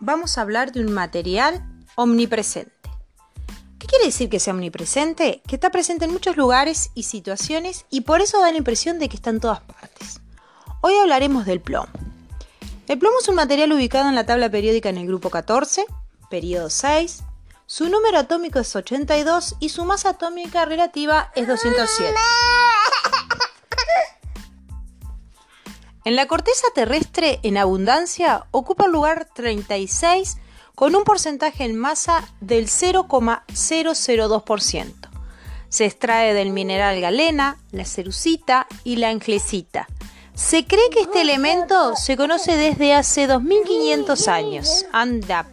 vamos a hablar de un material omnipresente. ¿Qué quiere decir que sea omnipresente? Que está presente en muchos lugares y situaciones y por eso da la impresión de que está en todas partes. Hoy hablaremos del plomo. El plomo es un material ubicado en la tabla periódica en el grupo 14, periodo 6. Su número atómico es 82 y su masa atómica relativa es 207. En la corteza terrestre en abundancia ocupa el lugar 36 con un porcentaje en masa del 0,002%. Se extrae del mineral galena, la cerucita y la anglesita. Se cree que este elemento se conoce desde hace 2500 años. Anda